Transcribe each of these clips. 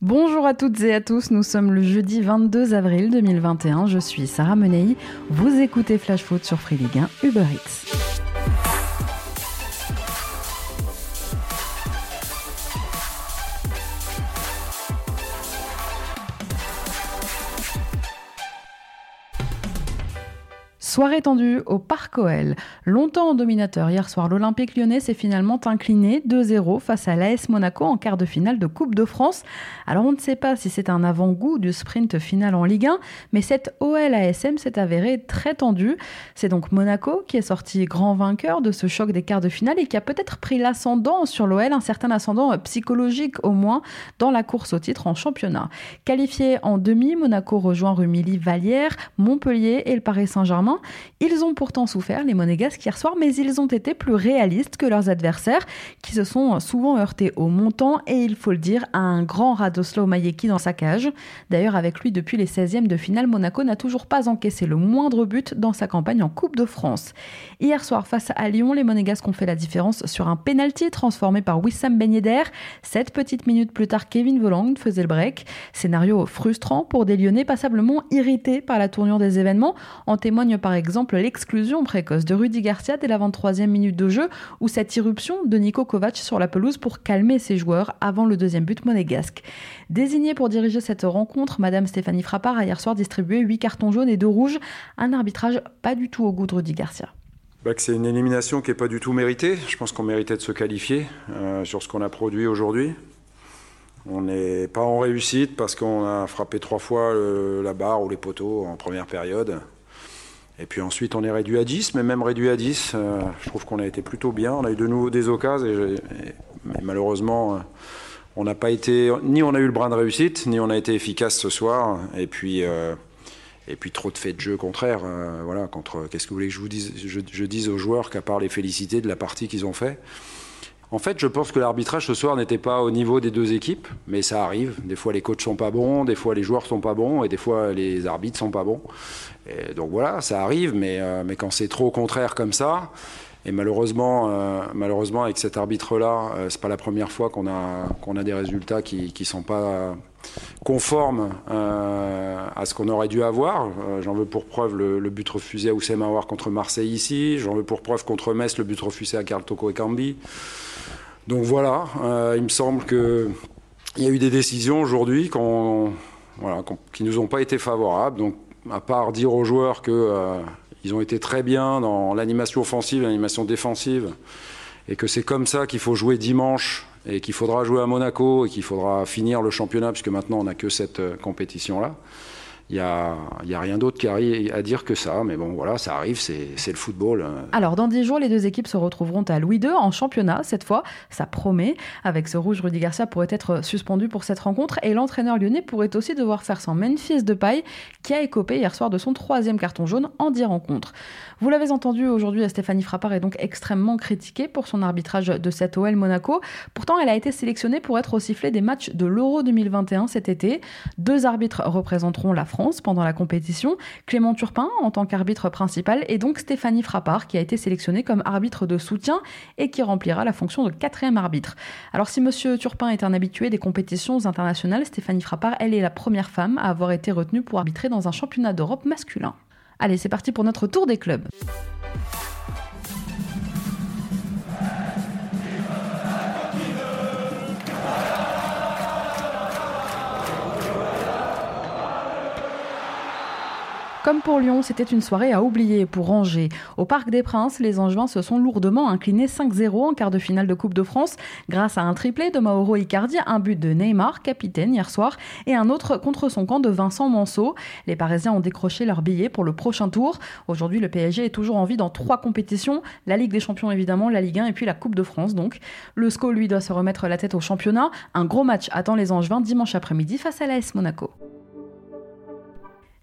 Bonjour à toutes et à tous, nous sommes le jeudi 22 avril 2021, je suis Sarah Menei, vous écoutez Flash Foot sur Free Ligue 1 Uber. Soirée tendue au Parc OL. Longtemps en dominateur, hier soir, l'Olympique lyonnais s'est finalement incliné 2-0 face à l'AS Monaco en quart de finale de Coupe de France. Alors on ne sait pas si c'est un avant-goût du sprint final en Ligue 1, mais cette OL-ASM s'est avérée très tendue. C'est donc Monaco qui est sorti grand vainqueur de ce choc des quarts de finale et qui a peut-être pris l'ascendant sur l'OL, un certain ascendant psychologique au moins, dans la course au titre en championnat. Qualifié en demi, Monaco rejoint Rumilly, Vallière, Montpellier et le Paris Saint-Germain. Ils ont pourtant souffert, les Monégasques, hier soir, mais ils ont été plus réalistes que leurs adversaires, qui se sont souvent heurtés au montant et, il faut le dire, à un grand Radoslaw Majeki dans sa cage. D'ailleurs, avec lui depuis les 16e de finale, Monaco n'a toujours pas encaissé le moindre but dans sa campagne en Coupe de France. Hier soir, face à Lyon, les Monégasques ont fait la différence sur un penalty transformé par Wissam Ben Yedder. Sept petites minutes plus tard, Kevin Voland faisait le break. Scénario frustrant pour des Lyonnais passablement irrités par la tournure des événements. En témoigne par exemple l'exclusion précoce de Rudy Garcia dès la 23e minute de jeu ou cette irruption de Nico Kovac sur la pelouse pour calmer ses joueurs avant le deuxième but monégasque. Désignée pour diriger cette rencontre, Madame Stéphanie Frappard a hier soir distribué 8 cartons jaunes et 2 rouges, un arbitrage pas du tout au goût de Rudy Garcia. Bah c'est une élimination qui n'est pas du tout méritée. Je pense qu'on méritait de se qualifier euh, sur ce qu'on a produit aujourd'hui. On n'est pas en réussite parce qu'on a frappé trois fois la barre ou les poteaux en première période. Et puis ensuite, on est réduit à 10, mais même réduit à 10, euh, je trouve qu'on a été plutôt bien. On a eu de nouveau des occasions, mais malheureusement, euh, on n'a pas été, ni on a eu le brin de réussite, ni on a été efficace ce soir. Et puis, euh, et puis trop de faits de jeu contraire. voilà, contre. Qu'est-ce que vous voulez que je vous dise je, je aux joueurs qu'à part les féliciter de la partie qu'ils ont fait. En fait, je pense que l'arbitrage ce soir n'était pas au niveau des deux équipes, mais ça arrive. Des fois, les coachs sont pas bons, des fois, les joueurs sont pas bons, et des fois, les arbitres sont pas bons. Et donc voilà, ça arrive, mais, euh, mais quand c'est trop contraire comme ça, et malheureusement, euh, malheureusement avec cet arbitre-là, euh, c'est pas la première fois qu'on a, a des résultats qui ne sont pas conformes à ce qu'on aurait dû avoir. J'en veux pour preuve le, but refusé à Oussem Aouar contre Marseille ici. J'en veux pour preuve contre Metz le but refusé à Carl Toko et Cambi. Donc voilà, il me semble qu'il y a eu des décisions aujourd'hui qui nous ont pas été favorables. Donc à part dire aux joueurs qu'ils euh, ont été très bien dans l'animation offensive, l'animation défensive, et que c'est comme ça qu'il faut jouer dimanche, et qu'il faudra jouer à Monaco, et qu'il faudra finir le championnat, puisque maintenant on n'a que cette euh, compétition-là. Il n'y a, y a, rien d'autre à dire que ça. Mais bon, voilà, ça arrive, c'est le football. Hein. Alors, dans 10 jours, les deux équipes se retrouveront à Louis II en championnat. Cette fois, ça promet. Avec ce rouge, Rudy Garcia pourrait être suspendu pour cette rencontre. Et l'entraîneur lyonnais pourrait aussi devoir faire son Memphis de paille, qui a écopé hier soir de son troisième carton jaune en 10 rencontres. Vous l'avez entendu aujourd'hui, Stéphanie Frappard est donc extrêmement critiquée pour son arbitrage de cette OL Monaco. Pourtant, elle a été sélectionnée pour être au sifflet des matchs de l'Euro 2021 cet été. Deux arbitres représenteront la France pendant la compétition, Clément Turpin en tant qu'arbitre principal et donc Stéphanie Frappard qui a été sélectionnée comme arbitre de soutien et qui remplira la fonction de quatrième arbitre. Alors si Monsieur Turpin est un habitué des compétitions internationales, Stéphanie Frappard, elle est la première femme à avoir été retenue pour arbitrer dans un championnat d'Europe masculin. Allez, c'est parti pour notre tour des clubs. Comme pour Lyon, c'était une soirée à oublier pour Angers. Au Parc des Princes, les Angevins se sont lourdement inclinés 5-0 en quart de finale de Coupe de France grâce à un triplé de Mauro Icardi, un but de Neymar, capitaine hier soir, et un autre contre son camp de Vincent Manceau. Les Parisiens ont décroché leur billet pour le prochain tour. Aujourd'hui, le PSG est toujours en vie dans trois compétitions la Ligue des Champions évidemment, la Ligue 1 et puis la Coupe de France donc. Le SCO lui doit se remettre la tête au championnat. Un gros match attend les Angevins dimanche après-midi face à l'AS Monaco.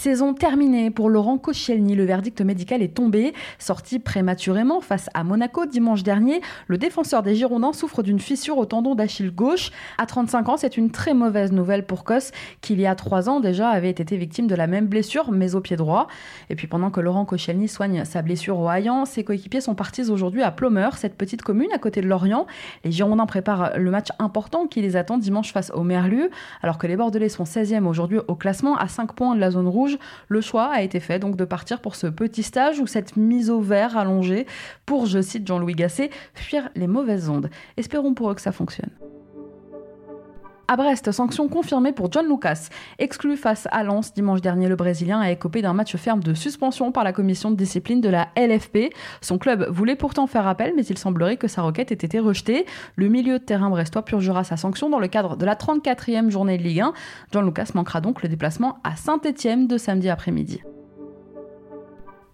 Saison terminée pour Laurent Koscielny. Le verdict médical est tombé. Sorti prématurément face à Monaco dimanche dernier, le défenseur des Girondins souffre d'une fissure au tendon d'Achille gauche. À 35 ans, c'est une très mauvaise nouvelle pour Kos, qui il y a 3 ans déjà avait été victime de la même blessure, mais au pied droit. Et puis pendant que Laurent Koscielny soigne sa blessure au haillant, ses coéquipiers sont partis aujourd'hui à Plomeur, cette petite commune à côté de Lorient. Les Girondins préparent le match important qui les attend dimanche face au Merlu, alors que les Bordelais sont 16e aujourd'hui au classement à 5 points de la zone rouge le choix a été fait donc de partir pour ce petit stage ou cette mise au vert allongée pour, je cite Jean-Louis Gasset, fuir les mauvaises ondes. Espérons pour eux que ça fonctionne. À Brest, sanction confirmée pour John Lucas. Exclu face à Lens dimanche dernier, le Brésilien a écopé d'un match ferme de suspension par la commission de discipline de la LFP. Son club voulait pourtant faire appel, mais il semblerait que sa requête ait été rejetée. Le milieu de terrain brestois purgera sa sanction dans le cadre de la 34e journée de Ligue 1. John Lucas manquera donc le déplacement à Saint-Etienne de samedi après-midi.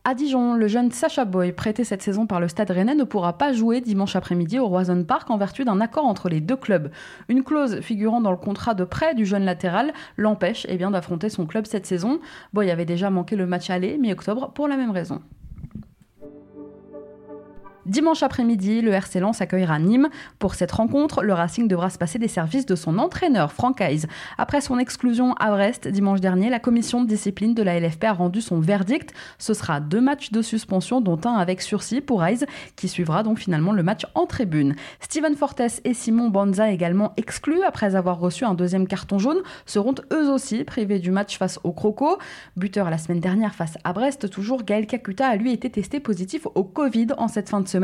À Dijon, le jeune Sacha Boy, prêté cette saison par le Stade Rennais, ne pourra pas jouer dimanche après-midi au Roison Park en vertu d'un accord entre les deux clubs. Une clause figurant dans le contrat de prêt du jeune latéral l'empêche eh d'affronter son club cette saison. Boy avait déjà manqué le match aller mi-octobre pour la même raison. Dimanche après-midi, le RC Lens accueillera Nîmes. Pour cette rencontre, le Racing devra se passer des services de son entraîneur, Franck Hayes. Après son exclusion à Brest dimanche dernier, la commission de discipline de la LFP a rendu son verdict. Ce sera deux matchs de suspension, dont un avec sursis pour Hayes, qui suivra donc finalement le match en tribune. Steven Fortes et Simon Banza, également exclus après avoir reçu un deuxième carton jaune, seront eux aussi privés du match face au Croco. Buteur la semaine dernière face à Brest, toujours Gaël Kakuta a lui été testé positif au Covid en cette fin de semaine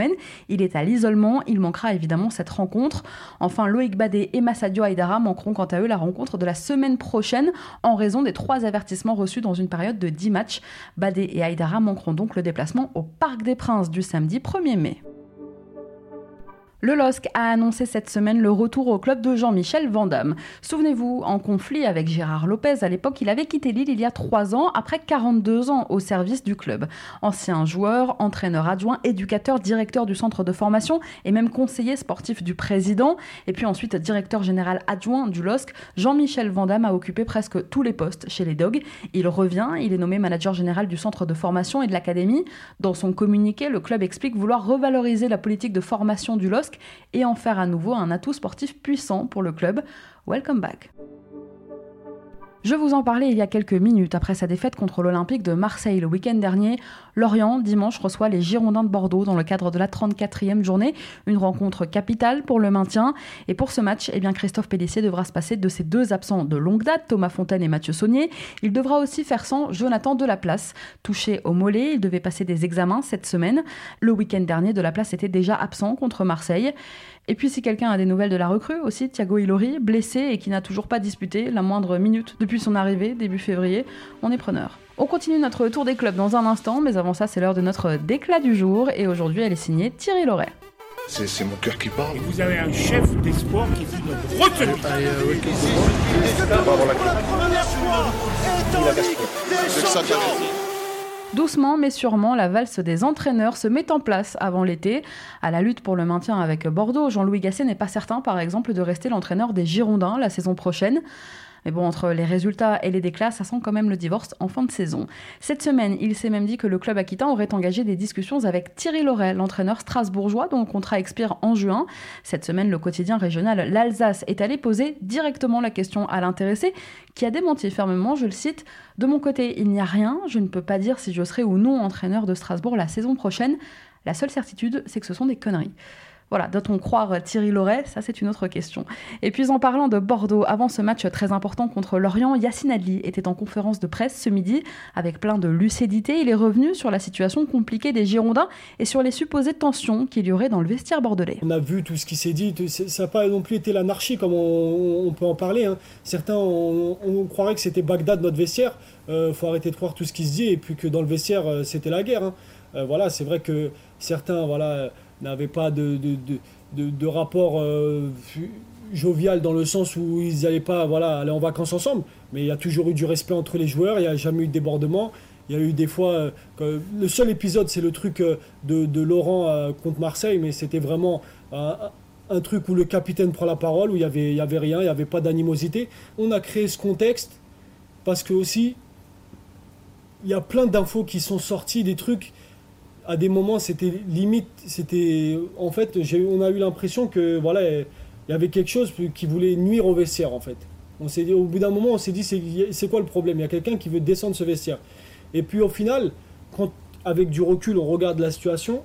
il est à l'isolement, il manquera évidemment cette rencontre. Enfin, Loïc Badé et Massadio Aydara manqueront quant à eux la rencontre de la semaine prochaine en raison des trois avertissements reçus dans une période de 10 matchs. Badé et Aydara manqueront donc le déplacement au Parc des Princes du samedi 1er mai. Le LOSC a annoncé cette semaine le retour au club de Jean-Michel Vandamme. Souvenez-vous, en conflit avec Gérard Lopez, à l'époque, il avait quitté l'île il y a 3 ans, après 42 ans au service du club. Ancien joueur, entraîneur adjoint, éducateur, directeur du centre de formation et même conseiller sportif du président, et puis ensuite directeur général adjoint du LOSC, Jean-Michel Vandamme a occupé presque tous les postes chez les Dogs. Il revient, il est nommé manager général du centre de formation et de l'académie. Dans son communiqué, le club explique vouloir revaloriser la politique de formation du LOSC et en faire à nouveau un atout sportif puissant pour le club. Welcome back. Je vous en parlais il y a quelques minutes après sa défaite contre l'Olympique de Marseille le week-end dernier. Lorient, dimanche, reçoit les Girondins de Bordeaux dans le cadre de la 34e journée. Une rencontre capitale pour le maintien. Et pour ce match, eh bien, Christophe Pellissier devra se passer de ses deux absents de longue date, Thomas Fontaine et Mathieu Saunier. Il devra aussi faire sans Jonathan Delaplace. Touché au mollet, il devait passer des examens cette semaine. Le week-end dernier, Delaplace était déjà absent contre Marseille. Et puis si quelqu'un a des nouvelles de la recrue aussi, Thiago Ilori, blessé et qui n'a toujours pas disputé la moindre minute depuis son arrivée début février, on est preneur. On continue notre tour des clubs dans un instant, mais avant ça c'est l'heure de notre déclat du jour et aujourd'hui elle est signée Thierry Loret. C'est mon cœur qui parle. vous avez un chef d'espoir qui fut notre retenue. Doucement mais sûrement, la valse des entraîneurs se met en place avant l'été. À la lutte pour le maintien avec Bordeaux, Jean-Louis Gasset n'est pas certain, par exemple, de rester l'entraîneur des Girondins la saison prochaine. Mais bon, entre les résultats et les déclats, ça sent quand même le divorce en fin de saison. Cette semaine, il s'est même dit que le club aquitain aurait engagé des discussions avec Thierry Loret, l'entraîneur strasbourgeois dont le contrat expire en juin. Cette semaine, le quotidien régional L'Alsace est allé poser directement la question à l'intéressé, qui a démenti fermement, je le cite, De mon côté, il n'y a rien, je ne peux pas dire si je serai ou non entraîneur de Strasbourg la saison prochaine. La seule certitude, c'est que ce sont des conneries. Voilà, doit-on croire Thierry Loret? Ça, c'est une autre question. Et puis en parlant de Bordeaux, avant ce match très important contre Lorient, Yacine Adli était en conférence de presse ce midi avec plein de lucidité. Il est revenu sur la situation compliquée des Girondins et sur les supposées tensions qu'il y aurait dans le vestiaire bordelais. On a vu tout ce qui s'est dit. Ça n'a pas non plus été l'anarchie comme on, peut en parler. Hein. Certains, on, croirait que c'était Bagdad notre vestiaire. Il euh, faut arrêter de croire tout ce qui se dit et puis que dans le vestiaire, euh, c'était la guerre. Hein. Euh, voilà, c'est vrai que certains, voilà n'avaient pas de, de, de, rapport euh, jovial dans le sens où ils n'allaient pas voilà, aller en vacances ensemble. Mais il y a toujours eu du respect entre les joueurs, il n'y a jamais eu de débordement. Il y a eu des fois. Euh, le seul épisode, c'est le truc euh, de, de, Laurent contre Marseille, mais c'était vraiment un, truc où le capitaine prend la parole, où il n'y avait, y avait rien, il n'y avait pas d'animosité. On a créé ce contexte parce que aussi, il y a plein d'infos qui sont sorties, des trucs. À des moments, c'était limite, c'était. En fait, on a eu l'impression que voilà, il y avait quelque chose qui voulait nuire au vestiaire, en fait. On s'est au bout d'un moment, on s'est dit, c'est quoi le problème? Il y a quelqu'un qui veut descendre ce vestiaire. Et puis au final, avec du recul, on regarde la situation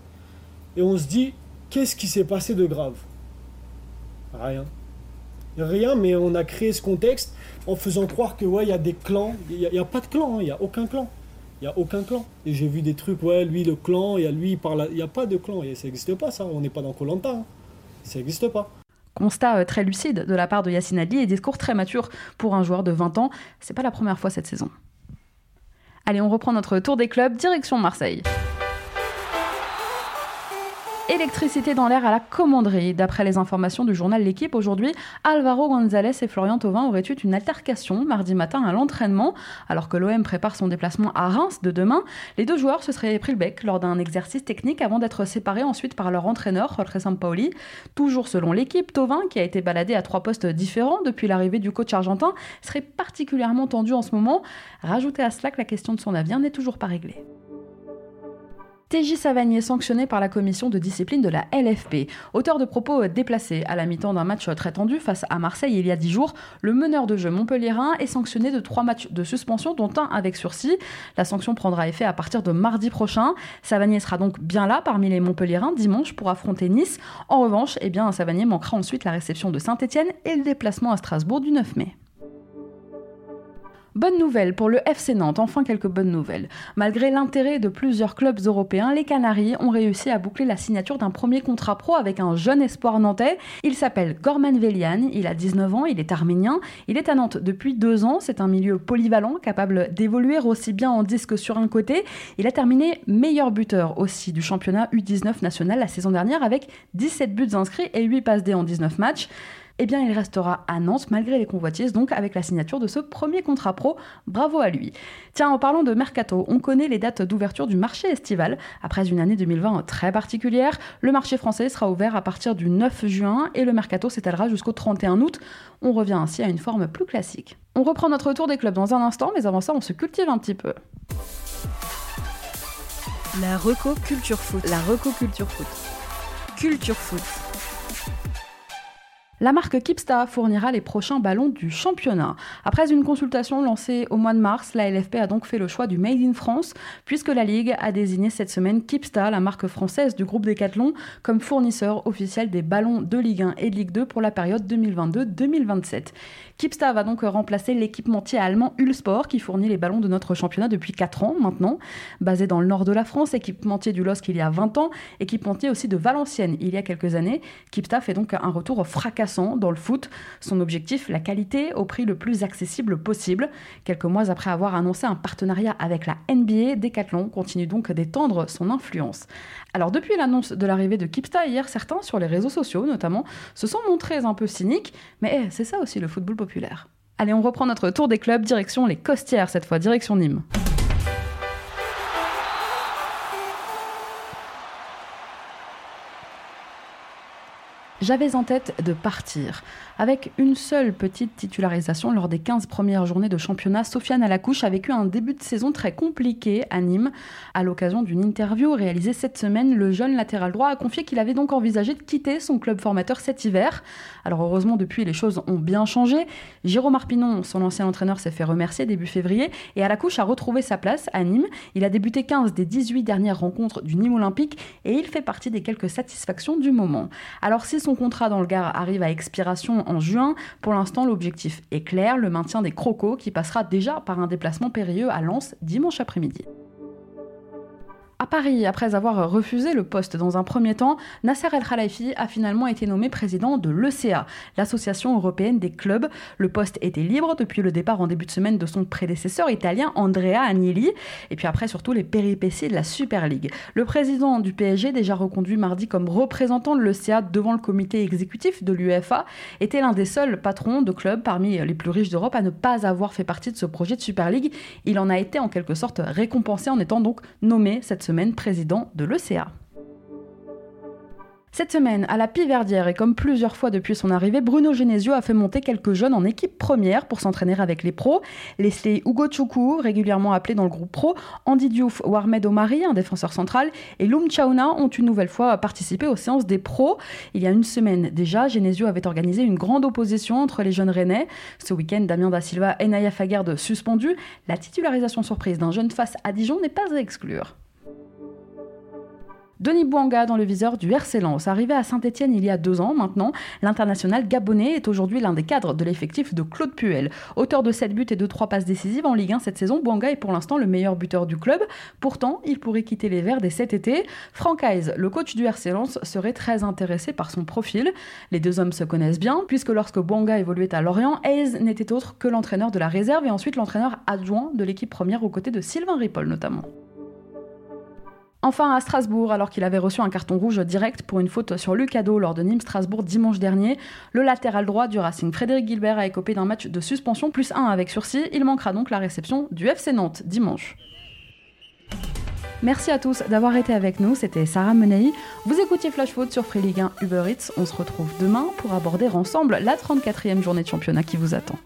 et on se dit, qu'est-ce qui s'est passé de grave? Rien. Rien, mais on a créé ce contexte en faisant croire que ouais, il y a des clans. Il n'y a, pas de clan, hein. il n'y a aucun clan. Il n'y a aucun clan. Et j'ai vu des trucs, ouais, lui le clan, et lui il parle. Il n'y a pas de clan, ça n'existe pas ça. On n'est pas dans Colanta. Hein. Ça n'existe pas. Constat euh, très lucide de la part de Yacine Adli et discours très mature pour un joueur de 20 ans. C'est pas la première fois cette saison. Allez, on reprend notre tour des clubs, direction Marseille. Électricité dans l'air à la commanderie. D'après les informations du journal L'équipe, aujourd'hui, Alvaro González et Florian Thauvin auraient eu une altercation mardi matin à l'entraînement. Alors que l'OM prépare son déplacement à Reims de demain, les deux joueurs se seraient pris le bec lors d'un exercice technique avant d'être séparés ensuite par leur entraîneur, Jorge Sampaoli. Toujours selon l'équipe, Thauvin, qui a été baladé à trois postes différents depuis l'arrivée du coach argentin, serait particulièrement tendu en ce moment. Rajoutez à cela que la question de son avenir n'est toujours pas réglée. TJ Savanier sanctionné par la commission de discipline de la LFP. Auteur de propos déplacés à la mi-temps d'un match très tendu face à Marseille il y a dix jours, le meneur de jeu montpelliérain est sanctionné de trois matchs de suspension, dont un avec sursis. La sanction prendra effet à partir de mardi prochain. Savanier sera donc bien là parmi les montpelliérains dimanche pour affronter Nice. En revanche, eh bien, Savanier manquera ensuite la réception de Saint-Etienne et le déplacement à Strasbourg du 9 mai. Bonne nouvelle pour le FC Nantes, enfin quelques bonnes nouvelles. Malgré l'intérêt de plusieurs clubs européens, les Canaries ont réussi à boucler la signature d'un premier contrat pro avec un jeune espoir nantais. Il s'appelle Gorman Velian, il a 19 ans, il est arménien, il est à Nantes depuis deux ans, c'est un milieu polyvalent, capable d'évoluer aussi bien en disque sur un côté. Il a terminé meilleur buteur aussi du championnat U19 national la saison dernière avec 17 buts inscrits et 8 passes D en 19 matchs eh bien il restera à Nantes malgré les convoitises, donc avec la signature de ce premier contrat pro. Bravo à lui. Tiens, en parlant de mercato, on connaît les dates d'ouverture du marché estival. Après une année 2020 très particulière, le marché français sera ouvert à partir du 9 juin et le mercato s'étalera jusqu'au 31 août. On revient ainsi à une forme plus classique. On reprend notre tour des clubs dans un instant, mais avant ça, on se cultive un petit peu. La Reco Culture Foot. La Reco Culture Foot. Culture Foot. La marque Kipsta fournira les prochains ballons du championnat. Après une consultation lancée au mois de mars, la LFP a donc fait le choix du Made in France, puisque la Ligue a désigné cette semaine Kipsta, la marque française du groupe Decathlon, comme fournisseur officiel des ballons de Ligue 1 et de Ligue 2 pour la période 2022-2027. Kipsta va donc remplacer l'équipementier allemand Ulsport qui fournit les ballons de notre championnat depuis 4 ans maintenant. Basé dans le nord de la France, équipementier du LOSC il y a 20 ans, équipementier aussi de Valenciennes il y a quelques années, Kipsta fait donc un retour fracassant dans le foot. Son objectif, la qualité au prix le plus accessible possible. Quelques mois après avoir annoncé un partenariat avec la NBA, Decathlon continue donc d'étendre son influence. Alors depuis l'annonce de l'arrivée de Kipsta hier, certains sur les réseaux sociaux notamment se sont montrés un peu cyniques, mais eh, c'est ça aussi le football populaire. Allez, on reprend notre tour des clubs, direction les Costières cette fois, direction Nîmes. J'avais en tête de partir. Avec une seule petite titularisation lors des 15 premières journées de championnat, Sofiane Alacouche a vécu un début de saison très compliqué à Nîmes. À l'occasion d'une interview réalisée cette semaine, le jeune latéral droit a confié qu'il avait donc envisagé de quitter son club formateur cet hiver. Alors heureusement, depuis, les choses ont bien changé. Jérôme Arpinon, son ancien entraîneur, s'est fait remercier début février et Alacouche a retrouvé sa place à Nîmes. Il a débuté 15 des 18 dernières rencontres du Nîmes Olympique et il fait partie des quelques satisfactions du moment. Alors si son contrat dans le Gard arrive à expiration en juin. Pour l'instant, l'objectif est clair, le maintien des crocos qui passera déjà par un déplacement périlleux à Lens dimanche après-midi. Paris, après avoir refusé le poste dans un premier temps, Nasser El Khalifi a finalement été nommé président de l'ECA, l'Association européenne des clubs. Le poste était libre depuis le départ en début de semaine de son prédécesseur italien Andrea Agnelli, et puis après surtout les péripéties de la Super League. Le président du PSG, déjà reconduit mardi comme représentant de l'ECA devant le comité exécutif de l'UEFA, était l'un des seuls patrons de clubs parmi les plus riches d'Europe à ne pas avoir fait partie de ce projet de Super League. Il en a été en quelque sorte récompensé en étant donc nommé cette semaine président de l'ECA. Cette semaine, à la Piverdière, et comme plusieurs fois depuis son arrivée, Bruno Genesio a fait monter quelques jeunes en équipe première pour s'entraîner avec les pros. Leslie Hugo Choukou, régulièrement appelé dans le groupe pro, Andy Diouf ou Ahmed Omari, un défenseur central, et Loum Chauna ont une nouvelle fois participé aux séances des pros. Il y a une semaine déjà, Genesio avait organisé une grande opposition entre les jeunes rennais. Ce week-end, Damien Da Silva et Naya Fagarde suspendus. La titularisation surprise d'un jeune face à Dijon n'est pas à exclure. Denis Bouanga dans le viseur du RC Lens. Arrivé à Saint-Etienne il y a deux ans maintenant, l'international gabonais est aujourd'hui l'un des cadres de l'effectif de Claude Puel. Auteur de 7 buts et de 3 passes décisives en Ligue 1 cette saison, Bouanga est pour l'instant le meilleur buteur du club. Pourtant, il pourrait quitter les Verts dès cet été. Franck Hayes, le coach du RC Lens, serait très intéressé par son profil. Les deux hommes se connaissent bien, puisque lorsque Bouanga évoluait à Lorient, Hayes n'était autre que l'entraîneur de la réserve et ensuite l'entraîneur adjoint de l'équipe première aux côtés de Sylvain Ripoll notamment. Enfin à Strasbourg, alors qu'il avait reçu un carton rouge direct pour une faute sur Lucado lors de Nîmes-Strasbourg dimanche dernier, le latéral droit du Racing Frédéric Gilbert a écopé d'un match de suspension plus 1 avec sursis. Il manquera donc la réception du FC Nantes dimanche. Merci à tous d'avoir été avec nous, c'était Sarah Menei. Vous écoutiez Flash Foot sur Free Ligue 1 Uber Eats. On se retrouve demain pour aborder ensemble la 34e journée de championnat qui vous attend.